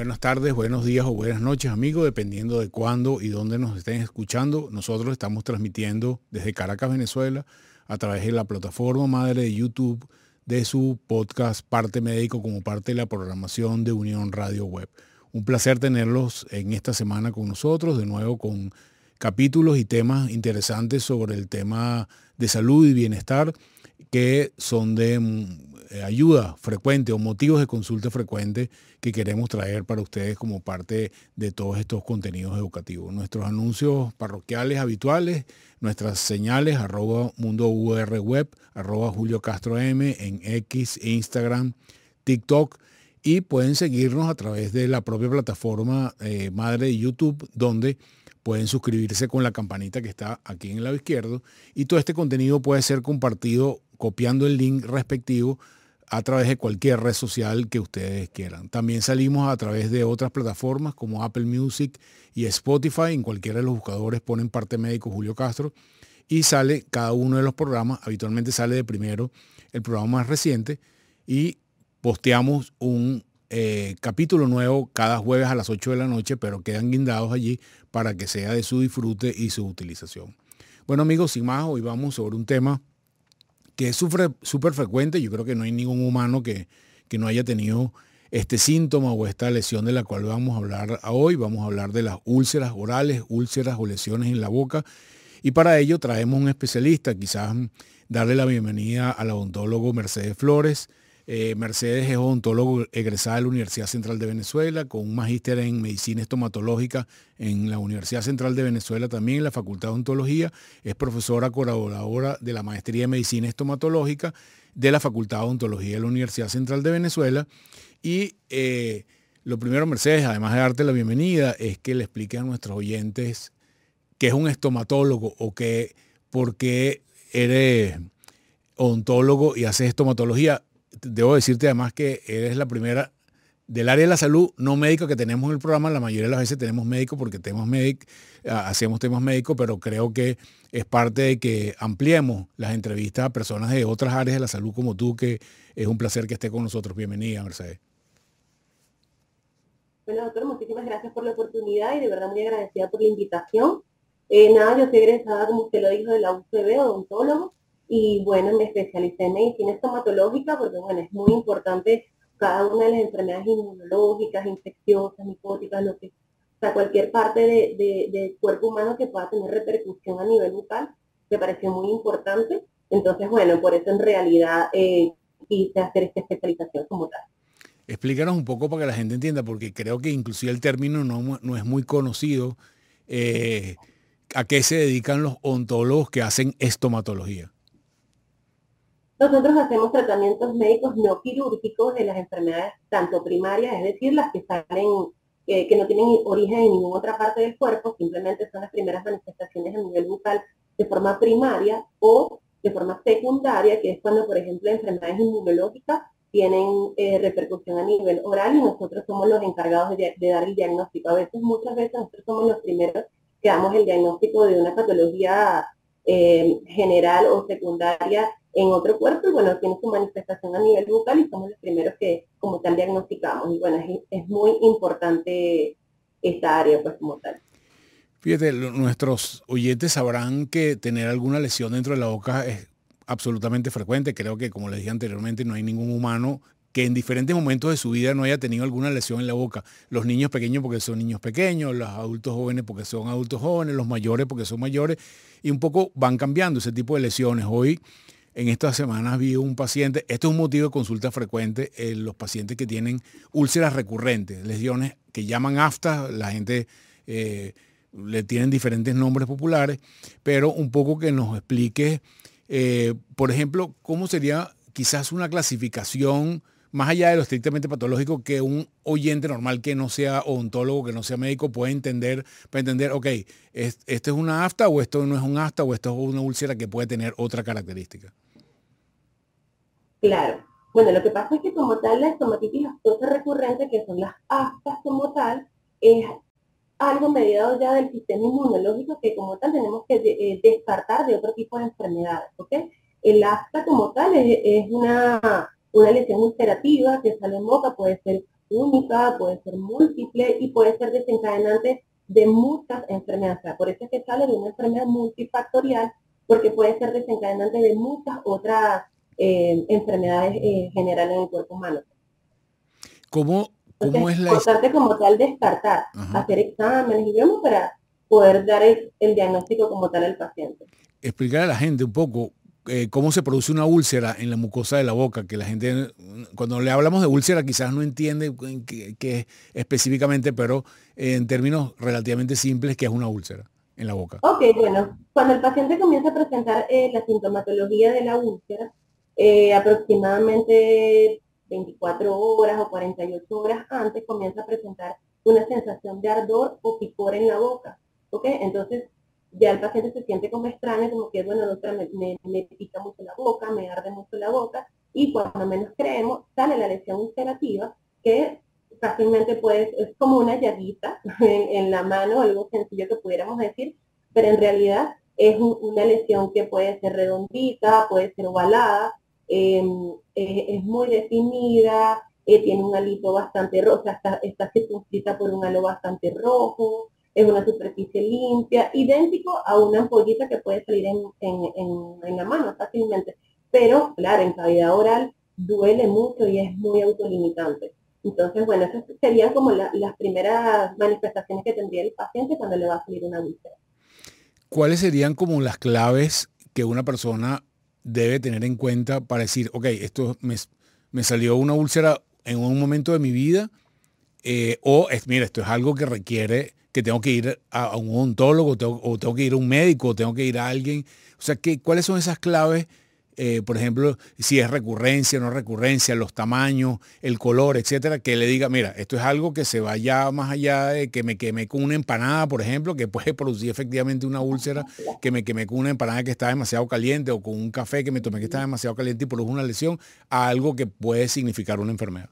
Buenas tardes, buenos días o buenas noches amigos, dependiendo de cuándo y dónde nos estén escuchando. Nosotros estamos transmitiendo desde Caracas, Venezuela, a través de la plataforma madre de YouTube de su podcast Parte Médico como parte de la programación de Unión Radio Web. Un placer tenerlos en esta semana con nosotros, de nuevo con capítulos y temas interesantes sobre el tema de salud y bienestar que son de ayuda frecuente o motivos de consulta frecuente que queremos traer para ustedes como parte de todos estos contenidos educativos. Nuestros anuncios parroquiales habituales, nuestras señales, arroba mundo web, arroba Julio Castro M en X, Instagram, TikTok y pueden seguirnos a través de la propia plataforma eh, madre de YouTube donde pueden suscribirse con la campanita que está aquí en el lado izquierdo y todo este contenido puede ser compartido copiando el link respectivo a través de cualquier red social que ustedes quieran. También salimos a través de otras plataformas como Apple Music y Spotify. En cualquiera de los buscadores ponen parte médico Julio Castro y sale cada uno de los programas. Habitualmente sale de primero el programa más reciente y posteamos un eh, capítulo nuevo cada jueves a las 8 de la noche, pero quedan guindados allí para que sea de su disfrute y su utilización. Bueno amigos, sin más, hoy vamos sobre un tema que es súper frecuente. Yo creo que no hay ningún humano que, que no haya tenido este síntoma o esta lesión de la cual vamos a hablar hoy. Vamos a hablar de las úlceras orales, úlceras o lesiones en la boca. Y para ello traemos un especialista, quizás darle la bienvenida al odontólogo Mercedes Flores. Eh, Mercedes es odontólogo egresada de la Universidad Central de Venezuela, con un magíster en medicina estomatológica en la Universidad Central de Venezuela, también en la Facultad de Odontología. Es profesora colaboradora de la Maestría de Medicina Estomatológica de la Facultad de Odontología de la Universidad Central de Venezuela. Y eh, lo primero, Mercedes, además de darte la bienvenida, es que le explique a nuestros oyentes qué es un estomatólogo o qué, por qué eres odontólogo y haces estomatología debo decirte además que eres la primera del área de la salud no médico que tenemos en el programa. La mayoría de las veces tenemos médico porque tenemos ah, hacemos temas médicos, pero creo que es parte de que ampliemos las entrevistas a personas de otras áreas de la salud como tú, que es un placer que esté con nosotros. Bienvenida, Mercedes. Bueno, doctor, muchísimas gracias por la oportunidad y de verdad muy agradecida por la invitación. Eh, nada, yo soy egresada, como usted lo dijo, de la UCB, odontólogo, y bueno, me especialicé en medicina estomatológica porque bueno, es muy importante cada una de las enfermedades inmunológicas, infecciosas, micóticas, lo que, o sea, cualquier parte de, del cuerpo humano que pueda tener repercusión a nivel bucal, me pareció muy importante. Entonces, bueno, por eso en realidad eh, quise hacer esta especialización como tal. Explícanos un poco para que la gente entienda, porque creo que inclusive el término no, no es muy conocido. Eh, ¿A qué se dedican los ontólogos que hacen estomatología? Nosotros hacemos tratamientos médicos no quirúrgicos de las enfermedades tanto primarias, es decir, las que salen, que no tienen origen en ninguna otra parte del cuerpo, simplemente son las primeras manifestaciones a nivel bucal de forma primaria o de forma secundaria, que es cuando, por ejemplo, enfermedades inmunológicas tienen eh, repercusión a nivel oral y nosotros somos los encargados de, dar el diagnóstico. A veces, muchas veces, nosotros somos los primeros que damos el diagnóstico de una patología eh, general o secundaria en otro cuerpo y bueno, tiene su manifestación a nivel bucal y somos los primeros que como tal diagnosticamos. Y bueno, es, muy importante esta área pues como tal. Fíjate, nuestros oyentes sabrán que tener alguna lesión dentro de la boca es absolutamente frecuente. Creo que, como les dije anteriormente, no hay ningún humano que en diferentes momentos de su vida no haya tenido alguna lesión en la boca. Los niños pequeños porque son niños pequeños, los adultos jóvenes porque son adultos jóvenes, los mayores porque son mayores, y un poco van cambiando ese tipo de lesiones. Hoy en estas semanas vi un paciente, esto es un motivo de consulta frecuente en los pacientes que tienen úlceras recurrentes, lesiones que llaman afta, la gente eh, le tienen diferentes nombres populares, pero un poco que nos explique, eh, por ejemplo, cómo sería quizás una clasificación más allá de lo estrictamente patológico que un oyente normal que no sea odontólogo, que no sea médico, puede entender, para entender, ok, ¿esto es una afta o esto no es un afta o esto es una úlcera que puede tener otra característica? Claro. Bueno, lo que pasa es que como tal la estomatitis aftosa recurrente, que son las aftas como tal, es algo mediado ya del sistema inmunológico que como tal tenemos que eh, descartar de otro tipo de enfermedades, ¿ok? El afta como tal es, una, una lesión ulcerativa que sale en boca, puede ser única, puede ser múltiple y puede ser desencadenante de muchas enfermedades. por eso es que sale de una enfermedad multifactorial, porque puede ser desencadenante de muchas otras eh, enfermedades eh, generales en el cuerpo humano. ¿Cómo, cómo es la... importante como tal descartar, hacer exámenes y vemos para poder dar el, diagnóstico como tal al paciente. Explicar a la gente un poco eh, cómo se produce una úlcera en la mucosa de la boca, que la gente, cuando le hablamos de úlcera quizás no entiende qué específicamente, pero en términos relativamente simples, ¿qué es una úlcera en la boca? Ok, bueno, cuando el paciente comienza a presentar la sintomatología de la úlcera, eh, aproximadamente 24 horas o 48 horas antes comienza a presentar una sensación de ardor o picor en la boca. ¿Ok? Entonces ya el paciente se siente como extraño, como que, bueno, doctora, me, me, pica mucho la boca, me arde mucho la boca, y cuando menos creemos, sale la lesión ulcerativa, que fácilmente puede, es como una llaguita en, la mano, algo sencillo que pudiéramos decir, pero en realidad es una lesión que puede ser redondita, puede ser ovalada, Em, es muy definida, eh, tiene un alito bastante rojo, está, está circunscrita por un halo bastante rojo, es una superficie limpia, idéntico a una ampollita que puede salir en, la mano fácilmente. Pero, claro, en cavidad oral duele mucho y es muy autolimitante. Entonces, bueno, esas serían como las primeras manifestaciones que tendría el paciente cuando le va a salir una úlcera. ¿Cuáles serían como las claves que una persona debe tener en cuenta para decir, ok, esto me, me salió una úlcera en un momento de mi vida, eh, o es, mira, esto es algo que requiere que tengo que ir a, un odontólogo, o tengo que ir a un médico, o tengo que ir a alguien. O sea, ¿qué, ¿cuáles son esas claves eh, por ejemplo, si es recurrencia, no recurrencia, los tamaños, el color, etcétera, que le diga, mira, esto es algo que se vaya más allá de que me quemé con una empanada, por ejemplo, que puede producir efectivamente una úlcera, que me quemé con una empanada que está demasiado caliente o con un café que me tomé que está demasiado caliente y produjo una lesión, a algo que puede significar una enfermedad.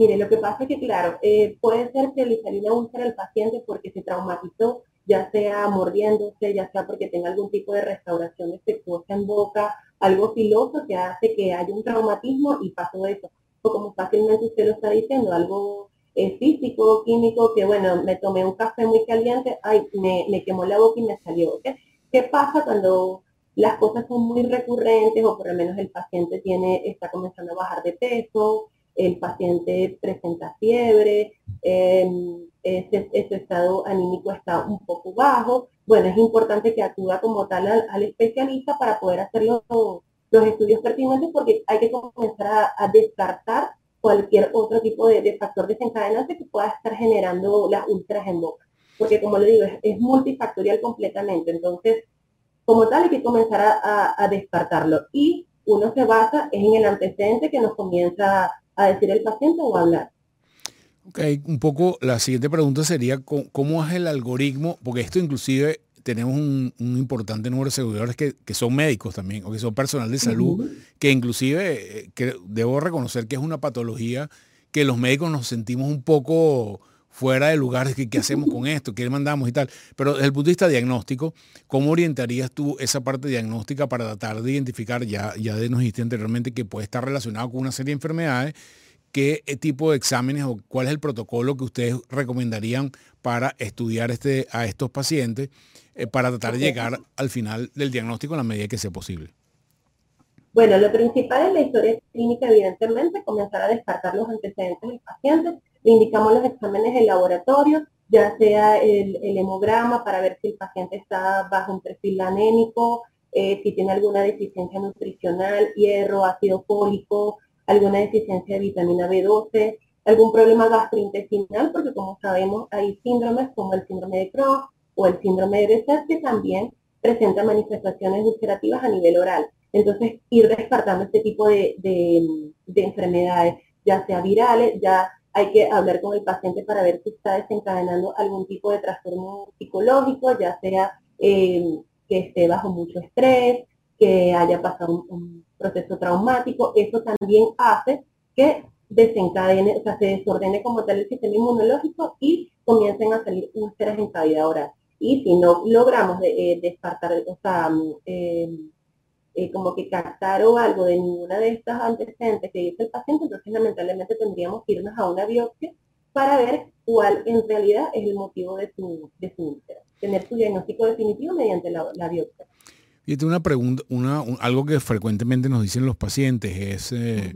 Mire, lo que pasa es que, claro, eh, puede ser que le salió una úlcera al paciente porque se traumatizó ya sea mordiéndose, ya sea porque tenga algún tipo de restauración defectuosa en boca, algo filoso que hace que haya un traumatismo y pasó eso. O como fácilmente usted lo está diciendo, algo eh, físico, químico, que bueno, me tomé un café muy caliente, ay, me, quemó la boca y me salió. ¿Qué pasa cuando las cosas son muy recurrentes o por lo menos el paciente tiene, está comenzando a bajar de peso, el paciente presenta fiebre, ese, estado anímico está un poco bajo, bueno, es importante que acuda como tal al, especialista para poder hacer los, estudios pertinentes porque hay que comenzar a, descartar cualquier otro tipo de, factor desencadenante que pueda estar generando las ultras en boca. Porque como le digo, es, multifactorial completamente. Entonces, como tal, hay que comenzar a, a descartarlo. Y uno se basa en el antecedente que nos comienza a decir el paciente o a hablar. Ok, un poco la siguiente pregunta sería cómo es el algoritmo, porque esto inclusive tenemos un, importante número de seguidores que, son médicos también, o que son personal de salud, que inclusive eh, que debo reconocer que es una patología que los médicos nos sentimos un poco fuera de lugar, ¿qué, qué hacemos con esto? ¿Qué mandamos y tal? Pero desde el punto de vista diagnóstico, ¿cómo orientarías tú esa parte diagnóstica para tratar de identificar, ya, ya nos dijiste anteriormente que puede estar relacionado con una serie de enfermedades, qué eh, tipo de exámenes o cuál es el protocolo que ustedes recomendarían para estudiar este, a estos pacientes eh, para tratar de llegar al final del diagnóstico en la medida que sea posible? Bueno, lo principal es la historia clínica, evidentemente, comenzar a descartar los antecedentes del paciente. Le indicamos los exámenes de laboratorio, ya sea el, hemograma para ver si el paciente está bajo un perfil anémico, eh, si tiene alguna deficiencia nutricional, hierro, ácido fólico, alguna deficiencia de vitamina B12, algún problema gastrointestinal, porque como sabemos hay síndromes como el síndrome de Crohn o el síndrome de Behçet que también presentan manifestaciones ulcerativas a nivel oral. Entonces, ir descartando este tipo de, enfermedades, ya sea virales, ya hay que hablar con el paciente para ver si está desencadenando algún tipo de trastorno psicológico, ya sea eh, que esté bajo mucho estrés, que haya pasado un, proceso traumático, eso también hace que desencadene, o sea, se desordene como tal el sistema inmunológico y comiencen a salir úlceras en cavidad oral. Y si no logramos de, eh, descartar, o sea, mm, em, eh, como que captar o algo de ninguna de estas antecedentes que dice el paciente, entonces lamentablemente tendríamos que irnos a una biopsia para ver cuál en realidad es el motivo de su, de su. Tener su diagnóstico definitivo mediante la, la biopsia. Y una pregunta, una, algo que frecuentemente nos dicen los pacientes es eh,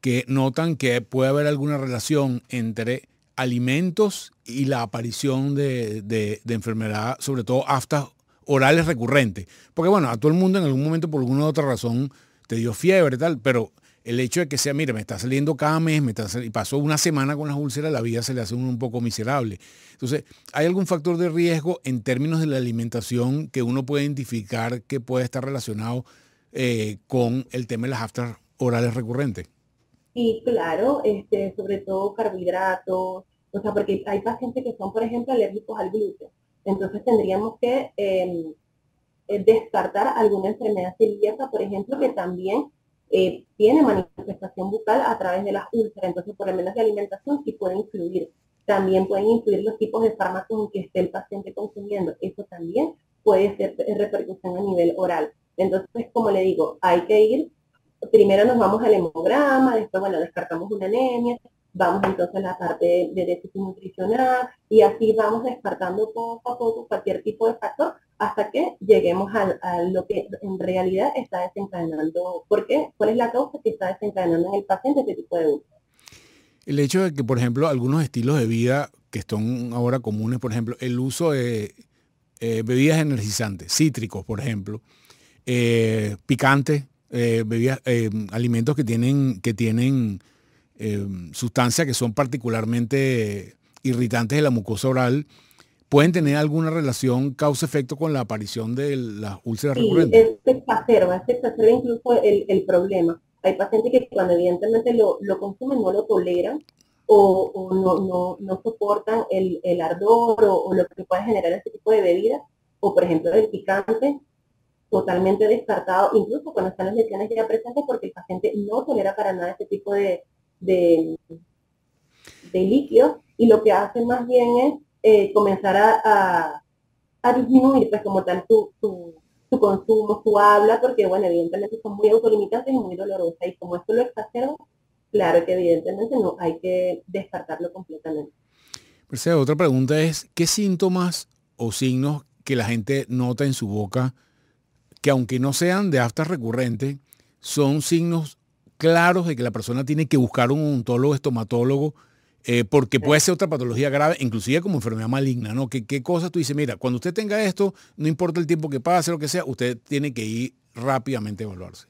que notan que puede haber alguna relación entre alimentos y la aparición de, de, de enfermedad, sobre todo aftas orales recurrentes. Porque bueno, a todo el mundo en algún momento por alguna u otra razón te dio fiebre y tal, pero el hecho de que sea, mire, me está saliendo cada mes, me está y pasó una semana con las úlceras, la vida se le hace un, poco miserable. Entonces, ¿hay algún factor de riesgo en términos de la alimentación que uno puede identificar que puede estar relacionado eh, con el tema de las aftas orales recurrentes? Sí, claro, este, sobre todo carbohidratos, o sea, porque hay pacientes que son, por ejemplo, alérgicos al gluten. Entonces tendríamos que em, eh, descartar alguna enfermedad celíaca, por ejemplo, que también eh, tiene manifestación bucal a través de las úlceras. Entonces, por lo menos de alimentación sí puede influir. También pueden influir los tipos de fármacos en que esté el paciente consumiendo. Eso también puede ser repercusión a nivel oral. Entonces, como le digo, hay que ir, primero nos vamos al hemograma, después, bueno, descartamos una anemia, vamos entonces a la parte de, déficit nutricional y así vamos descartando poco a poco cualquier tipo de factor hasta que lleguemos a, lo que en realidad está desencadenando. ¿Por qué? ¿Cuál es la causa que está desencadenando en el paciente este tipo de uso? El hecho de que, por ejemplo, algunos estilos de vida que son ahora comunes, por ejemplo, el uso de eh, bebidas energizantes, cítricos, por ejemplo, eh, picantes, eh, bebidas, alimentos que tienen, que tienen sustancias que son particularmente irritantes de la mucosa oral, pueden tener alguna relación causa-efecto con la aparición de las úlceras sí, recurrentes. Se exacerba, se exacerba incluso el, el, problema. Hay pacientes que cuando evidentemente lo, lo consumen no lo toleran o, o no, no, no, soportan el, el ardor o, o, lo que puede generar este tipo de bebidas, o por ejemplo el picante, totalmente descartado, incluso cuando están las lesiones ya presentes, porque el paciente no tolera para nada este tipo de, de, de líquidos, y lo que hace más bien es eh, comenzar a, disminuir pues como tal su, su, consumo, su habla, porque bueno, evidentemente son muy autolimitantes y muy dolorosas. Y como esto lo exacerba, claro que evidentemente no hay que descartarlo completamente. Mercedes, otra pregunta es, ¿qué síntomas o signos que la gente nota en su boca, que aunque no sean de aftas recurrentes, son signos claros de que la persona tiene que buscar un odontólogo, estomatólogo, eh, porque puede ser otra patología grave, inclusive como enfermedad maligna, ¿no? ¿Qué, ¿Qué cosa tú dices? Mira, cuando usted tenga esto, no importa el tiempo que pase, lo que sea, usted tiene que ir rápidamente a evaluarse.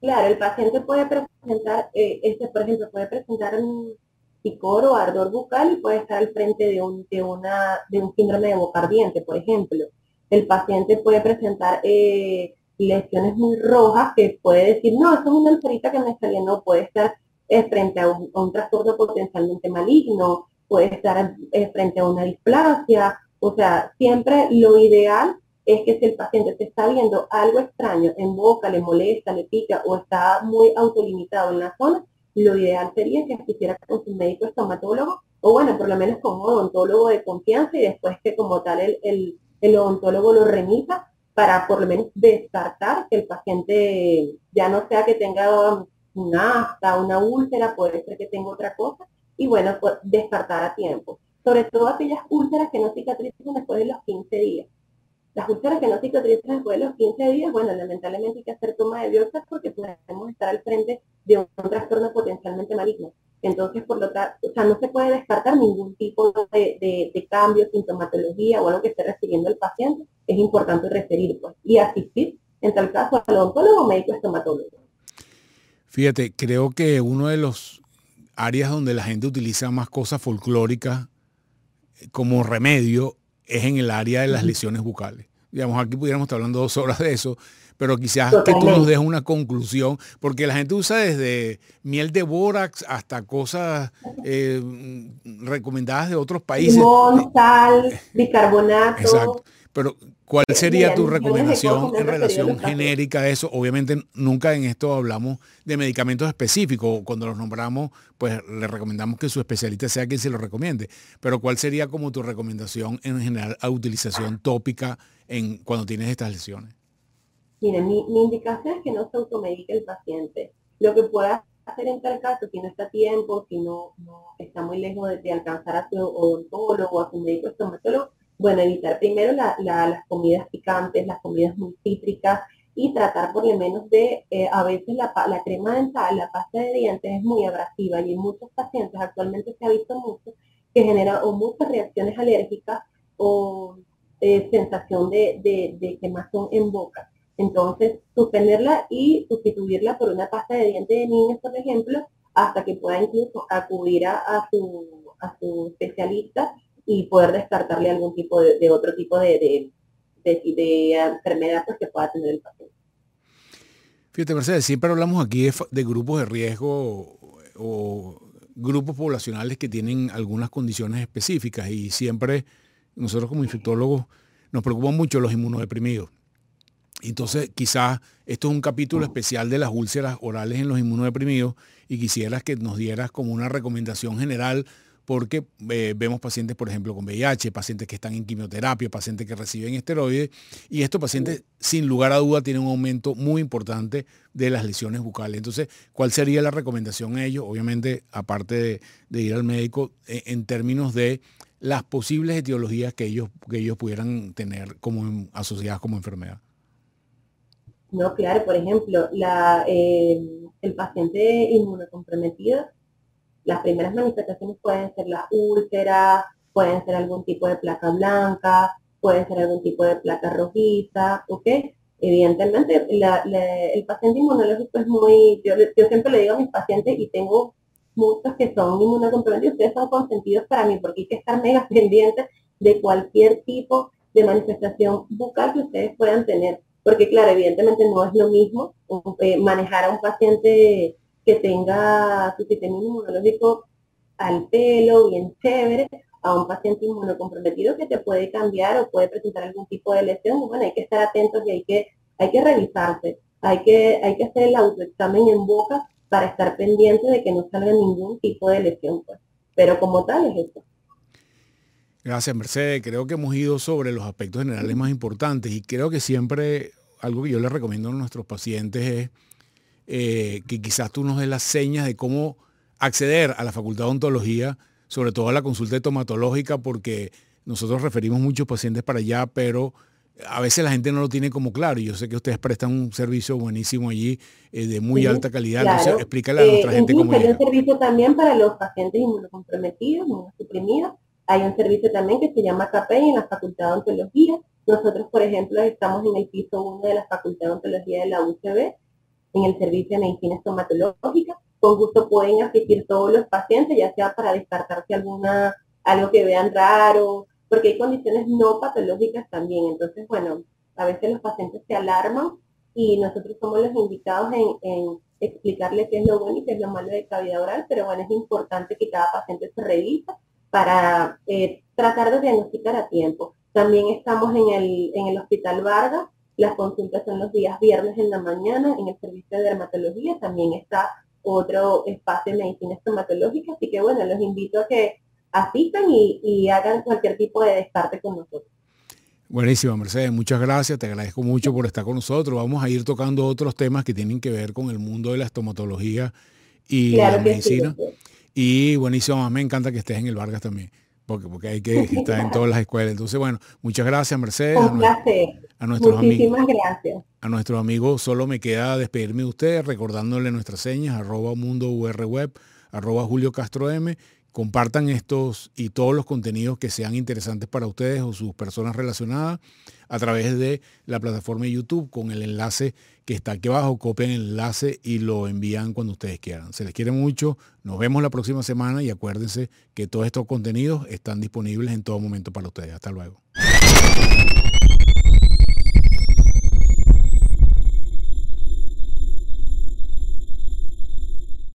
Claro, el paciente puede presentar, eh, este, por ejemplo, puede presentar un picor o ardor bucal y puede estar al frente de un, de una, de un síndrome de boca ardiente, por ejemplo. El paciente puede presentar eh, lesiones muy rojas que puede decir, no, eso es una ulcerita que me salió, no, puede estar es frente a un, trastorno potencialmente maligno, puede estar frente a una displasia, o sea, siempre lo ideal es que si el paciente se está viendo algo extraño en boca, le molesta, le pica o está muy autolimitado en la zona, lo ideal sería que asistiera con su médico estomatólogo o bueno, por lo menos con un odontólogo de confianza y después que como tal el, el, el odontólogo lo remita para por lo menos descartar que el paciente ya no sea que tenga una afta, una úlcera, puede ser que tenga otra cosa, y bueno, pues descartar a tiempo. Sobre todo aquellas úlceras que no cicatrizan después de los 15 días. Las úlceras que no cicatrizan después de los 15 días, bueno, lamentablemente hay que hacer toma de biopsias porque podemos estar al frente de un, trastorno potencialmente maligno. Entonces, por lo tanto, o sea, no se puede descartar ningún tipo de, de, cambio, sintomatología o algo que esté recibiendo el paciente. Es importante referir pues, y asistir, en tal caso, al odontólogo o médico estomatólogo. Fíjate, creo que uno de los áreas donde la gente utiliza más cosas folclóricas como remedio es en el área de las lesiones bucales. Digamos, aquí pudiéramos estar hablando dos horas de eso, pero quizás que tú nos dejes una conclusión, porque la gente usa desde miel de bórax hasta cosas eh, recomendadas de otros países. Limón, sal, bicarbonato. Exacto. Pero, ¿cuál sería tu recomendación en relación genérica a eso? Obviamente, nunca en esto hablamos de medicamentos específicos. Cuando los nombramos, pues le recomendamos que su especialista sea quien se lo recomiende. Pero, ¿cuál sería como tu recomendación en general a utilización tópica en cuando tienes estas lesiones? Mire, mi, indicación es que no se automedique el paciente. Lo que pueda hacer en tal caso, si no está a tiempo, si no, está muy lejos de, alcanzar a su odontólogo o a su médico estomatólogo, bueno, evitar primero las comidas picantes, las comidas muy cítricas y tratar por lo menos de, eh, a veces la, crema dental, la pasta de dientes es muy abrasiva y en muchos pacientes actualmente se ha visto mucho que genera o muchas reacciones alérgicas o eh, sensación de quemazón en boca. Entonces, suspenderla y sustituirla por una pasta de dientes de niños, por ejemplo, hasta que pueda incluso acudir a, su, a su especialista y poder descartarle algún tipo de, otro tipo de, de, enfermedad pues, que pueda tener el paciente. Fíjate, Mercedes, siempre hablamos aquí de, grupos de riesgo o grupos poblacionales que tienen algunas condiciones específicas y siempre nosotros como infectólogos nos preocupan mucho los inmunodeprimidos. Entonces, quizás esto es un capítulo especial de las úlceras orales en los inmunodeprimidos y quisieras que nos dieras como una recomendación general porque eh, vemos pacientes, por ejemplo, con VIH, pacientes que están en quimioterapia, pacientes que reciben esteroides, y estos pacientes, sin lugar a duda, tienen un aumento muy importante de las lesiones bucales. Entonces, ¿cuál sería la recomendación a ellos? Obviamente, aparte de, ir al médico, en, en, términos de las posibles etiologías que ellos, que ellos pudieran tener como asociadas como enfermedad. No, claro, por ejemplo, la, eh, el paciente inmunocomprometido, las primeras manifestaciones pueden ser la úlcera, pueden ser algún tipo de placa blanca, pueden ser algún tipo de placa rojiza, ¿ok? Evidentemente, el paciente inmunológico es muy, yo, yo, siempre le digo a mis pacientes y tengo muchos que son inmunocomprometidos, ustedes son consentidos para mí porque hay que estar mega pendientes de cualquier tipo de manifestación bucal que ustedes puedan tener porque claro, evidentemente no es lo mismo eh, manejar a un paciente que tenga su sistema inmunológico al pelo, bien chévere, a un paciente inmunocomprometido que te puede cambiar o puede presentar algún tipo de lesión. Bueno, hay que estar atentos y hay que, hay que revisarse. Hay que, hay que hacer el autoexamen en boca para estar pendiente de que no salga ningún tipo de lesión. Pues. Pero como tal es eso. Gracias, Mercedes. Creo que hemos ido sobre los aspectos generales más importantes y creo que siempre algo que yo le recomiendo a nuestros pacientes es eh, que quizás tú nos des las señas de cómo acceder a la Facultad de Odontología, sobre todo a la consulta estomatológica, porque nosotros referimos muchos pacientes para allá, pero a veces la gente no lo tiene como claro. Yo sé que ustedes prestan un servicio buenísimo allí, eh, de muy alta calidad. Entonces, explícale a nuestra eh, gente cómo Hay un servicio también para los pacientes inmunocomprometidos, inmunosuprimidos, hay un servicio también que se llama CAPEI en la Facultad de Ontología. Nosotros, por ejemplo, estamos en el piso 1 de la Facultad de Ontología de la UCB, en el servicio de medicina estomatológica. Con gusto pueden asistir todos los pacientes, ya sea para descartarse alguna, algo que vean raro, porque hay condiciones no patológicas también. Entonces, bueno, a veces los pacientes se alarman y nosotros somos los invitados en, en explicarles qué es lo bueno y qué es lo malo de cavidad oral, pero bueno, es importante que cada paciente se revise para eh, tratar de diagnosticar a tiempo. También estamos en el, en el Hospital Vargas, las consultas son los días viernes en la mañana, en el servicio de dermatología también está otro espacio de medicina estomatológica, así que bueno, los invito a que asistan y, y hagan cualquier tipo de descarte con nosotros. Buenísimo, Mercedes, muchas gracias, te agradezco mucho por estar con nosotros. Vamos a ir tocando otros temas que tienen que ver con el mundo de la estomatología y la medicina. Y buenísimo, me encanta que estés en el Vargas también, porque, porque hay que estar en todas las escuelas. Entonces, bueno, muchas gracias, Mercedes. Un placer. A nuestros Muchísimas amigos, gracias. A nuestros amigos solo me queda despedirme de ustedes recordándole nuestras señas, arroba mundo web, arroba Julio Castro M compartan estos y todos los contenidos que sean interesantes para ustedes o sus personas relacionadas a través de la plataforma de YouTube con el enlace que está aquí abajo. Copien el enlace y lo envían cuando ustedes quieran. Se les quiere mucho. Nos vemos la próxima semana y acuérdense que todos estos contenidos están disponibles en todo momento para ustedes. Hasta luego.